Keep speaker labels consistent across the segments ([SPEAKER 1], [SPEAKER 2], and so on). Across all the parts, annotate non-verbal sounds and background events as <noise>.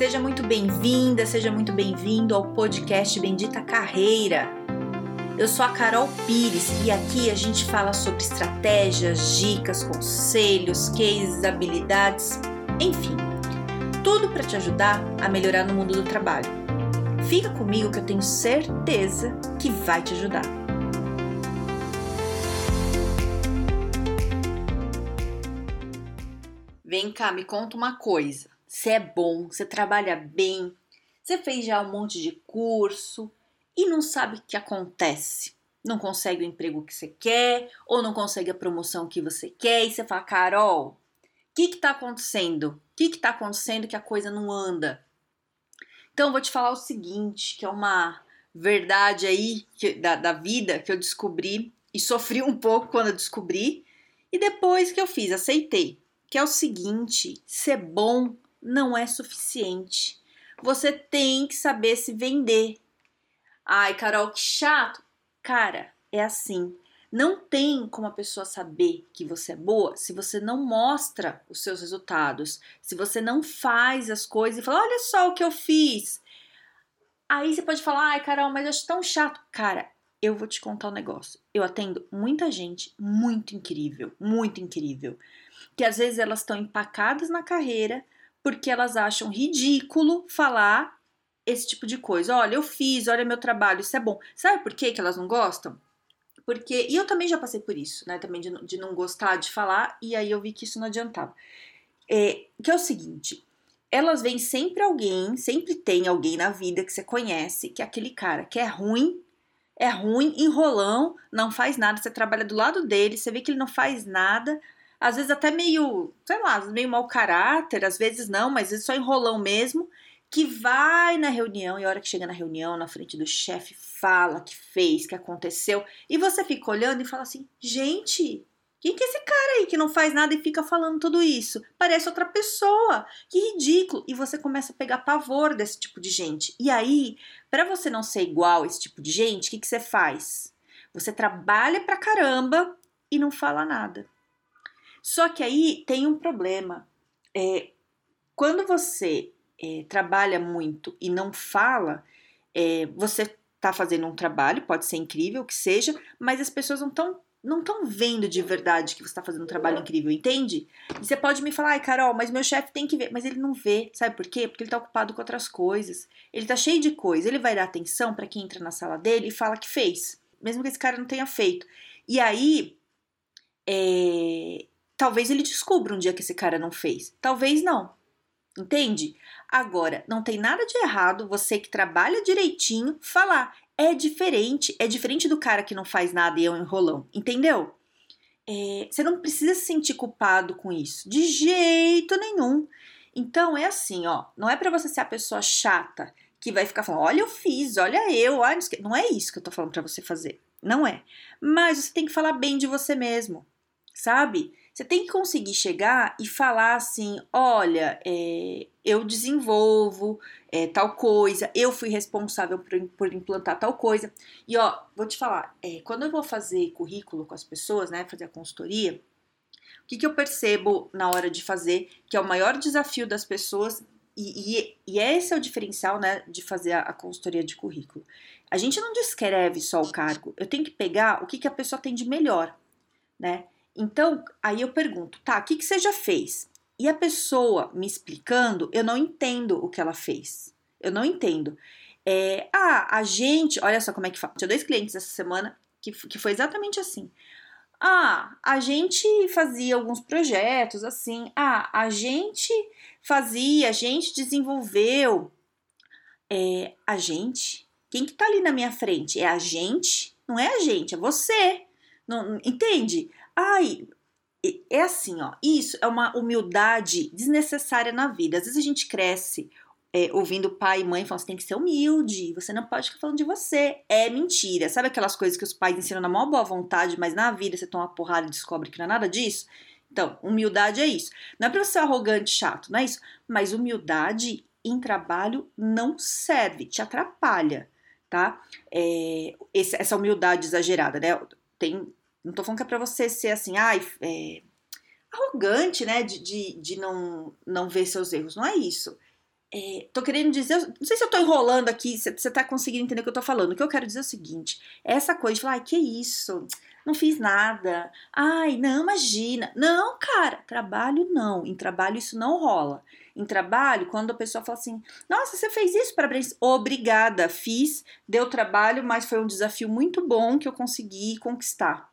[SPEAKER 1] Seja muito bem-vinda, seja muito bem-vindo ao podcast Bendita Carreira. Eu sou a Carol Pires e aqui a gente fala sobre estratégias, dicas, conselhos, cases, habilidades, enfim, tudo para te ajudar a melhorar no mundo do trabalho. Fica comigo que eu tenho certeza que vai te ajudar. Vem cá, me conta uma coisa. Você é bom, você trabalha bem, você fez já um monte de curso e não sabe o que acontece. Não consegue o emprego que você quer ou não consegue a promoção que você quer e você fala, Carol, o que está acontecendo? O que está acontecendo que a coisa não anda? Então, vou te falar o seguinte, que é uma verdade aí que, da, da vida que eu descobri e sofri um pouco quando eu descobri e depois que eu fiz, aceitei, que é o seguinte, ser bom não é suficiente. Você tem que saber se vender. Ai, Carol, que chato. Cara, é assim. Não tem como a pessoa saber que você é boa se você não mostra os seus resultados, se você não faz as coisas e fala: olha só o que eu fiz. Aí você pode falar: ai, Carol, mas eu acho tão chato. Cara, eu vou te contar um negócio. Eu atendo muita gente muito incrível, muito incrível, que às vezes elas estão empacadas na carreira, porque elas acham ridículo falar esse tipo de coisa. Olha, eu fiz, olha meu trabalho, isso é bom. Sabe por que, que elas não gostam? Porque, e eu também já passei por isso, né? Também de, de não gostar de falar, e aí eu vi que isso não adiantava. É, que é o seguinte: elas veem sempre alguém, sempre tem alguém na vida que você conhece, que é aquele cara que é ruim, é ruim, enrolão, não faz nada, você trabalha do lado dele, você vê que ele não faz nada, às vezes até meio, sei lá, meio mau caráter, às vezes não, mas às só enrolão mesmo, que vai na reunião e a hora que chega na reunião, na frente do chefe, fala que fez, que aconteceu, e você fica olhando e fala assim: gente, quem que é esse cara aí que não faz nada e fica falando tudo isso? Parece outra pessoa. Que ridículo. E você começa a pegar pavor desse tipo de gente. E aí, para você não ser igual a esse tipo de gente, o que, que você faz? Você trabalha pra caramba e não fala nada. Só que aí tem um problema. É, quando você é, trabalha muito e não fala, é, você está fazendo um trabalho, pode ser incrível, que seja, mas as pessoas não estão não estão vendo de verdade que você está fazendo um trabalho incrível, entende? E você pode me falar, ai, Carol, mas meu chefe tem que ver. Mas ele não vê, sabe por quê? Porque ele está ocupado com outras coisas. Ele está cheio de coisa. Ele vai dar atenção para quem entra na sala dele e fala que fez, mesmo que esse cara não tenha feito. E aí, é, Talvez ele descubra um dia que esse cara não fez. Talvez não. Entende? Agora, não tem nada de errado você que trabalha direitinho falar. É diferente. É diferente do cara que não faz nada e é um enrolão. Entendeu? É, você não precisa se sentir culpado com isso. De jeito nenhum. Então é assim, ó. Não é para você ser a pessoa chata que vai ficar falando, olha, eu fiz, olha eu, olha, não é isso que eu tô falando para você fazer. Não é. Mas você tem que falar bem de você mesmo, sabe? Você tem que conseguir chegar e falar assim: olha, é, eu desenvolvo é, tal coisa, eu fui responsável por, por, implantar tal coisa. E ó, vou te falar: é, quando eu vou fazer currículo com as pessoas, né, fazer a consultoria, o que, que eu percebo na hora de fazer, que é o maior desafio das pessoas, e, e, e esse é o diferencial né, de fazer a, a consultoria de currículo. A gente não descreve só o cargo, eu tenho que pegar o que, que a pessoa tem de melhor, né? Então, aí eu pergunto, tá, o que, que você já fez? E a pessoa me explicando, eu não entendo o que ela fez. Eu não entendo. É, ah, a gente, olha só como é que fala. Tinha dois clientes essa semana que, que foi exatamente assim. Ah, a gente fazia alguns projetos assim. Ah, a gente fazia, a gente desenvolveu. É, a gente? Quem que tá ali na minha frente? É a gente? Não é a gente, é você. Não, entende? Ai, é assim, ó. Isso é uma humildade desnecessária na vida. Às vezes a gente cresce é, ouvindo pai e mãe falando, você tem que ser humilde, você não pode ficar falando de você. É mentira. Sabe aquelas coisas que os pais ensinam na maior boa vontade, mas na vida você toma uma porrada e descobre que não é nada disso? Então, humildade é isso. Não é pra ser arrogante, chato, não é isso. Mas humildade em trabalho não serve, te atrapalha, tá? É, essa humildade exagerada, né? Tem não tô falando que é pra você ser assim, ai, é, arrogante, né? De, de, de não, não ver seus erros. Não é isso. é, tô querendo dizer, não sei se eu tô enrolando aqui, você tá conseguindo entender o que eu tô falando. O que eu quero dizer é o seguinte: essa coisa de falar, ai, que isso? Não fiz nada. Ai, não, imagina. Não, cara, trabalho não. Em trabalho isso não rola. Em trabalho, quando a pessoa fala assim: Nossa, você fez isso, parabéns. Obrigada, fiz, deu trabalho, mas foi um desafio muito bom que eu consegui conquistar.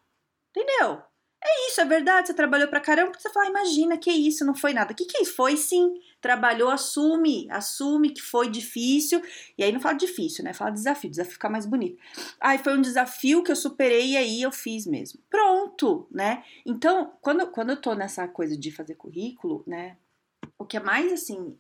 [SPEAKER 1] Entendeu? É isso, é verdade. Você trabalhou pra caramba, você fala, ah, imagina, que isso, não foi nada. Que que foi? Sim, trabalhou, assume, assume que foi difícil. E aí não fala difícil, né? Fala desafio, desafio fica mais bonito. Aí foi um desafio que eu superei e aí eu fiz mesmo. Pronto, né? Então, quando, quando eu tô nessa coisa de fazer currículo, né? O que é mais assim,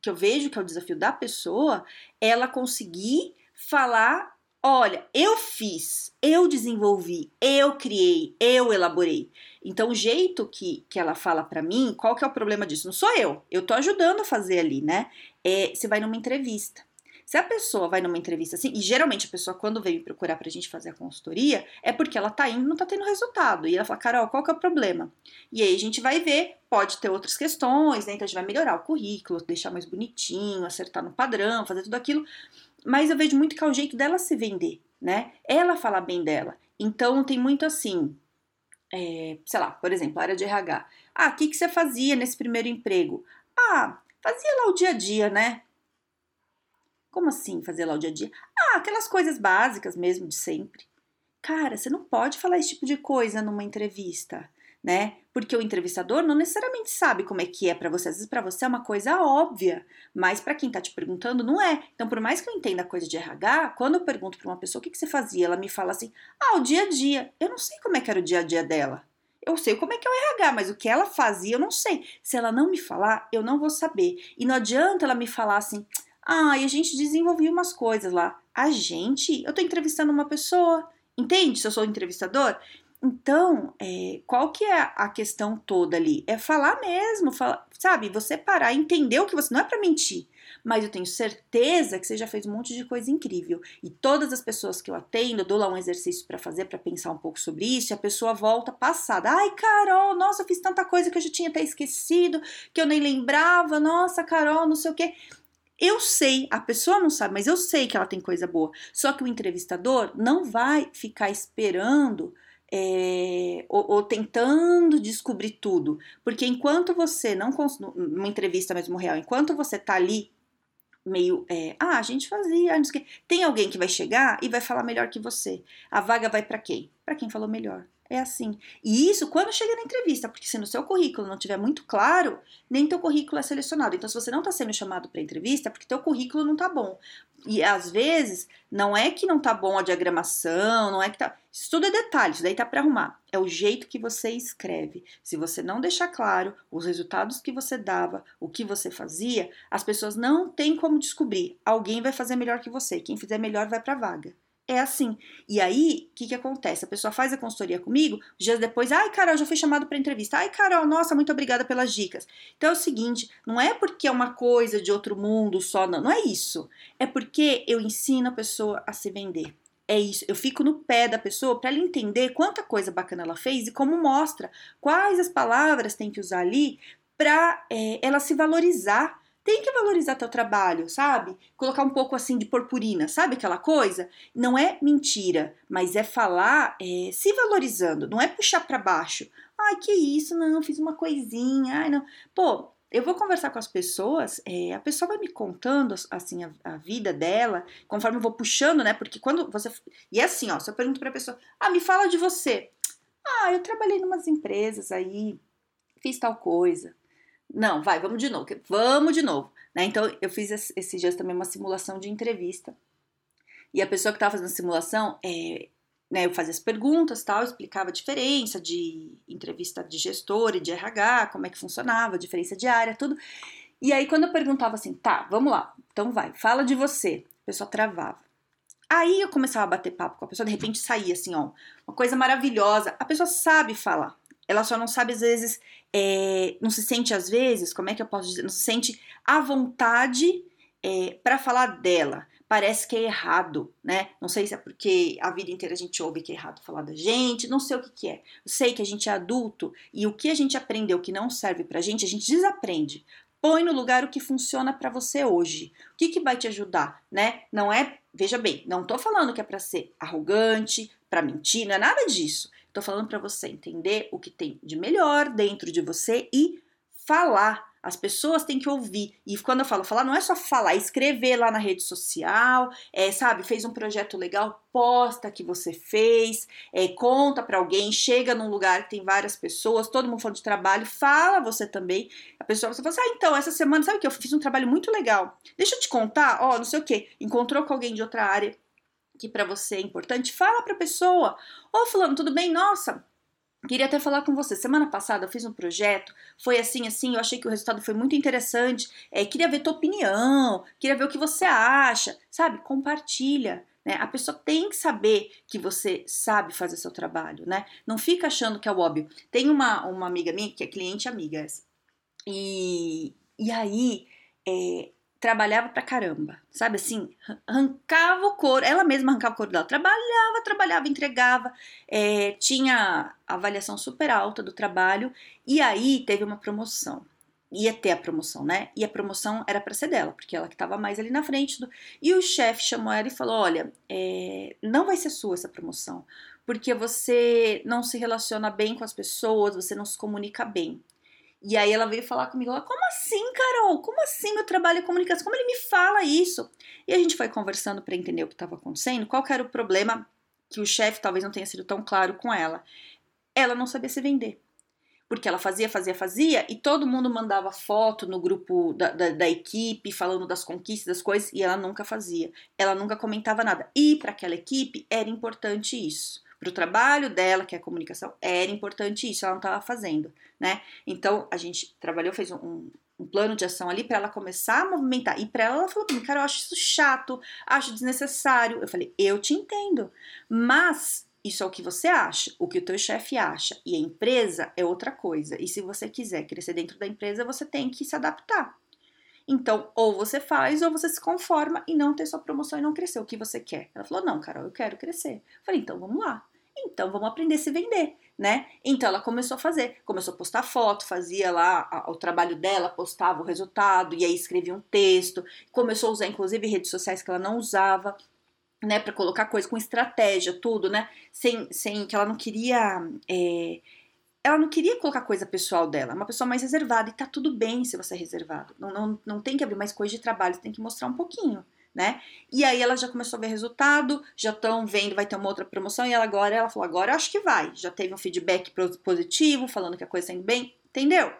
[SPEAKER 1] que eu vejo que é o desafio da pessoa, é ela conseguir falar Olha, eu fiz, eu desenvolvi, eu criei, eu elaborei. Então, o jeito que, que ela fala para mim, qual que é o problema disso? Não sou eu, eu tô ajudando a fazer ali, né? É, você vai numa entrevista. Se a pessoa vai numa entrevista assim, e geralmente a pessoa quando vem me procurar pra gente fazer a consultoria, é porque ela tá indo não tá tendo resultado. E ela fala, Carol, qual que é o problema? E aí a gente vai ver, pode ter outras questões, né? Então a gente vai melhorar o currículo, deixar mais bonitinho, acertar no padrão, fazer tudo aquilo mas eu vejo muito que é o jeito dela se vender, né? Ela fala bem dela. Então tem muito assim, é, sei lá, por exemplo, área de RH. Ah, o que, que você fazia nesse primeiro emprego? Ah, fazia lá o dia a dia, né? Como assim fazer lá o dia a dia? Ah, aquelas coisas básicas mesmo de sempre. Cara, você não pode falar esse tipo de coisa numa entrevista né? Porque o entrevistador não necessariamente sabe como é que é para você. Às vezes para você é uma coisa óbvia, mas para quem tá te perguntando não é. Então, por mais que eu entenda a coisa de RH, quando eu pergunto para uma pessoa o que, que você fazia, ela me fala assim: "Ah, o dia a dia". Eu não sei como é que era o dia a dia dela. Eu sei como é que é o RH, mas o que ela fazia eu não sei. Se ela não me falar, eu não vou saber. E não adianta ela me falar assim: "Ah, e a gente desenvolvia umas coisas lá". A gente? Eu tô entrevistando uma pessoa. Entende? Se eu sou entrevistador, então, é, qual que é a questão toda ali? É falar mesmo, sabe? Você parar, entender o que você. Não é para mentir, mas eu tenho certeza que você já fez um monte de coisa incrível. E todas as pessoas que eu atendo, eu dou lá um exercício para fazer, para pensar um pouco sobre isso, e a pessoa volta passada. Ai, Carol, nossa, eu fiz tanta coisa que eu já tinha até esquecido, que eu nem lembrava. Nossa, Carol, não sei o quê. Eu sei, a pessoa não sabe, mas eu sei que ela tem coisa boa. Só que o entrevistador não vai ficar esperando é, ou, ou, tentando descobrir tudo. Porque enquanto você não. Numa entrevista mesmo real, enquanto você tá ali meio. É, ah, a gente fazia, não sei o. Tem alguém que vai chegar e vai falar melhor que você. A vaga vai para quem? Para quem falou melhor. É assim. E isso quando chega na entrevista, porque se no seu currículo não tiver muito claro, nem teu currículo é selecionado. Então, se você não está sendo chamado para entrevista, é porque teu currículo não está bom. E às vezes, não é que não tá bom a diagramação, não é que tá. Isso tudo é detalhe, isso daí tá para arrumar. É o jeito que você escreve. Se você não deixar claro os resultados que você dava, o que você fazia, as pessoas não têm como descobrir. Alguém vai fazer melhor que você. Quem fizer melhor vai para vaga. É assim. E aí, o que, que acontece? A pessoa faz a consultoria comigo, dias depois, ai, Carol, já fui chamado para entrevista. Ai, Carol, nossa, muito obrigada pelas dicas. Então é o seguinte: não é porque é uma coisa de outro mundo só, não. Não é isso. É porque eu ensino a pessoa a se vender. É isso, eu fico no pé da pessoa para ela entender quanta coisa bacana ela fez e como mostra quais as palavras tem que usar ali para é, ela se valorizar tem que valorizar teu trabalho, sabe? Colocar um pouco assim de purpurina, sabe aquela coisa? Não é mentira, mas é falar é, se valorizando, não é puxar para baixo. Ai, que isso, não, fiz uma coisinha, ai, não. Pô, eu vou conversar com as pessoas, é, a pessoa vai me contando assim a, a, vida dela, conforme eu vou puxando, né? Porque quando você. E é assim, ó, se eu pergunto pra pessoa, ah, me fala de você. Ah, eu trabalhei em umas empresas aí, fiz tal coisa. Não, vai, vamos de novo. Vamos de novo. Né? Então, eu fiz esses dias também uma simulação de entrevista. E a pessoa que estava fazendo a simulação, é, né, eu fazia as perguntas, tal, explicava a diferença de entrevista de gestor e de RH, como é que funcionava, a diferença de área, tudo. E aí, quando eu perguntava assim, tá, vamos lá, então vai, fala de você, a pessoa travava. Aí eu começava a bater papo com a pessoa, de repente saía assim, ó, uma coisa maravilhosa. A pessoa sabe falar, ela só não sabe às vezes, é, não se sente às vezes, como é que eu posso dizer, não se sente à vontade é, para falar dela. Parece que é errado, né? Não sei se é porque a vida inteira a gente ouve que é errado falar da gente, não sei o que, que é. Eu sei que a gente é adulto e o que a gente aprendeu que não serve pra gente, a gente desaprende. põe no lugar o que funciona para você hoje. O que, que vai te ajudar, né? Não é, veja bem, não tô falando que é para ser arrogante, para mentir, não é nada disso. Tô falando para você entender o que tem de melhor dentro de você e falar as pessoas têm que ouvir. E quando eu falo falar, não é só falar, é escrever lá na rede social, é, sabe, fez um projeto legal, posta que você fez, é, conta para alguém, chega num lugar que tem várias pessoas, todo mundo falando de trabalho, fala você também. A pessoa você fala assim, ah, então, essa semana, sabe que eu fiz um trabalho muito legal. Deixa eu te contar, ó, não sei o que, encontrou com alguém de outra área que para você é importante, fala para a pessoa. Ô, fulano, tudo bem? Nossa, Queria até falar com você. Semana passada eu fiz um projeto, foi assim, assim, eu achei que o resultado foi muito interessante. É, queria ver tua opinião, queria ver o que você acha, sabe? Compartilha. Né? A pessoa tem que saber que você sabe fazer seu trabalho, né? Não fica achando que é o óbvio. Tem uma, uma amiga minha, que é cliente amiga, e, e aí é, trabalhava pra caramba, sabe assim, arrancava o couro, ela mesma arrancava o couro dela, trabalhava, trabalhava, entregava, é, tinha avaliação super alta do trabalho, e aí teve uma promoção, ia ter a promoção, né, e a promoção era para ser dela, porque ela que estava mais ali na frente, do, e o chefe chamou ela e falou, olha, é, não vai ser sua essa promoção, porque você não se relaciona bem com as pessoas, você não se comunica bem, e aí ela veio falar comigo, ela, como assim, Carol? Como assim meu trabalho é comunicação? Como ele me fala isso? E a gente foi conversando para entender o que estava acontecendo, qual era o problema que o chefe talvez não tenha sido tão claro com ela. Ela não sabia se vender. Porque ela fazia, fazia, fazia, e todo mundo mandava foto no grupo da, da, da equipe, falando das conquistas, das coisas, e ela nunca fazia. Ela nunca comentava nada. E para aquela equipe era importante isso para o trabalho dela, que é a comunicação, era importante isso, ela não estava fazendo, né? Então a gente trabalhou, fez um, um plano de ação ali para ela começar a movimentar. E para ela, ela falou para mim, cara, eu acho isso chato, acho desnecessário. Eu falei, eu te entendo, mas isso é o que você acha, o que o teu chefe acha. E a empresa é outra coisa. E se você quiser crescer dentro da empresa, você tem que se adaptar. Então, ou você faz, ou você se conforma e não ter sua promoção e não crescer o que você quer. Ela falou: não, Carol, eu quero crescer. Eu falei: então vamos lá. Então vamos aprender a se vender, né? Então ela começou a fazer, começou a postar foto, fazia lá o trabalho dela, postava o resultado e aí escrevia um texto, começou a usar inclusive redes sociais que ela não usava, né, para colocar coisa com estratégia, tudo, né? Sem, sem que ela não queria é, ela não queria colocar coisa pessoal dela, é uma pessoa mais reservada, e tá tudo bem se você é reservado. Não, não, não tem que abrir mais coisa de trabalho, você tem que mostrar um pouquinho, né? E aí ela já começou a ver resultado, já estão vendo, vai ter uma outra promoção, e ela agora, ela falou, agora eu acho que vai. Já teve um feedback positivo, falando que a coisa está indo bem, entendeu?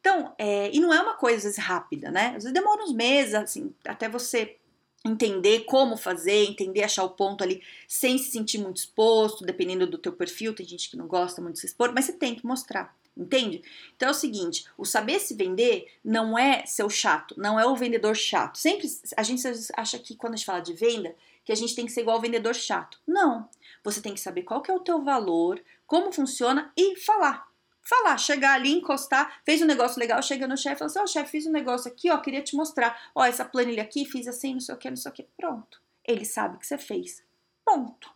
[SPEAKER 1] Então, é, e não é uma coisa às vezes rápida, né? Às vezes demora uns meses, assim, até você entender como fazer, entender achar o ponto ali sem se sentir muito exposto, dependendo do teu perfil, tem gente que não gosta muito de se expor, mas você tem que mostrar, entende? Então é o seguinte, o saber se vender não é ser o chato, não é o vendedor chato. Sempre a gente acha que quando a gente fala de venda, que a gente tem que ser igual ao vendedor chato. Não. Você tem que saber qual que é o teu valor, como funciona e falar falar, chegar ali, encostar, fez um negócio legal, chega no chefe e fala assim: Ó, oh, chefe, fiz um negócio aqui, ó, queria te mostrar. Ó, essa planilha aqui, fiz assim, não sei o que, não sei o que. Pronto. Ele sabe que você fez. Ponto.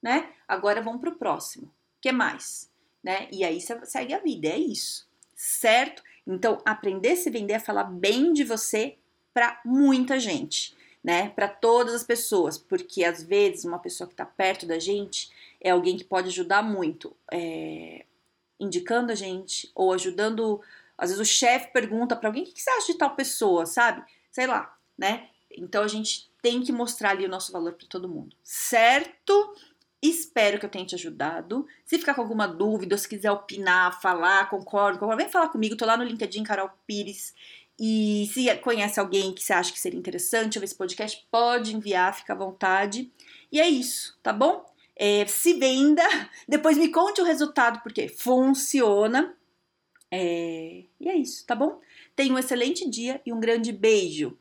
[SPEAKER 1] Né? Agora vamos próximo. O que mais? Né? E aí você segue a vida, é isso. Certo? Então, aprender a se vender é falar bem de você para muita gente, né? Para todas as pessoas, porque às vezes uma pessoa que está perto da gente é alguém que pode ajudar muito. É, indicando a gente ou ajudando. Às vezes o chefe pergunta para alguém: o que você acha de tal pessoa, sabe? Sei lá, né? Então a gente tem que mostrar ali o nosso valor para todo mundo, certo? Espero que eu tenha te ajudado. Se ficar com alguma dúvida, se quiser opinar, falar, concordo, concordo vem falar comigo. Tô lá no LinkedIn, Carol Pires. E se conhece alguém que você acha que seria interessante ouvir esse podcast, pode enviar, fica à vontade. E é isso, tá bom? É, se venda, <laughs> depois me conte o resultado, porque funciona. É, e é isso, tá bom? Tenha um excelente dia e um grande beijo.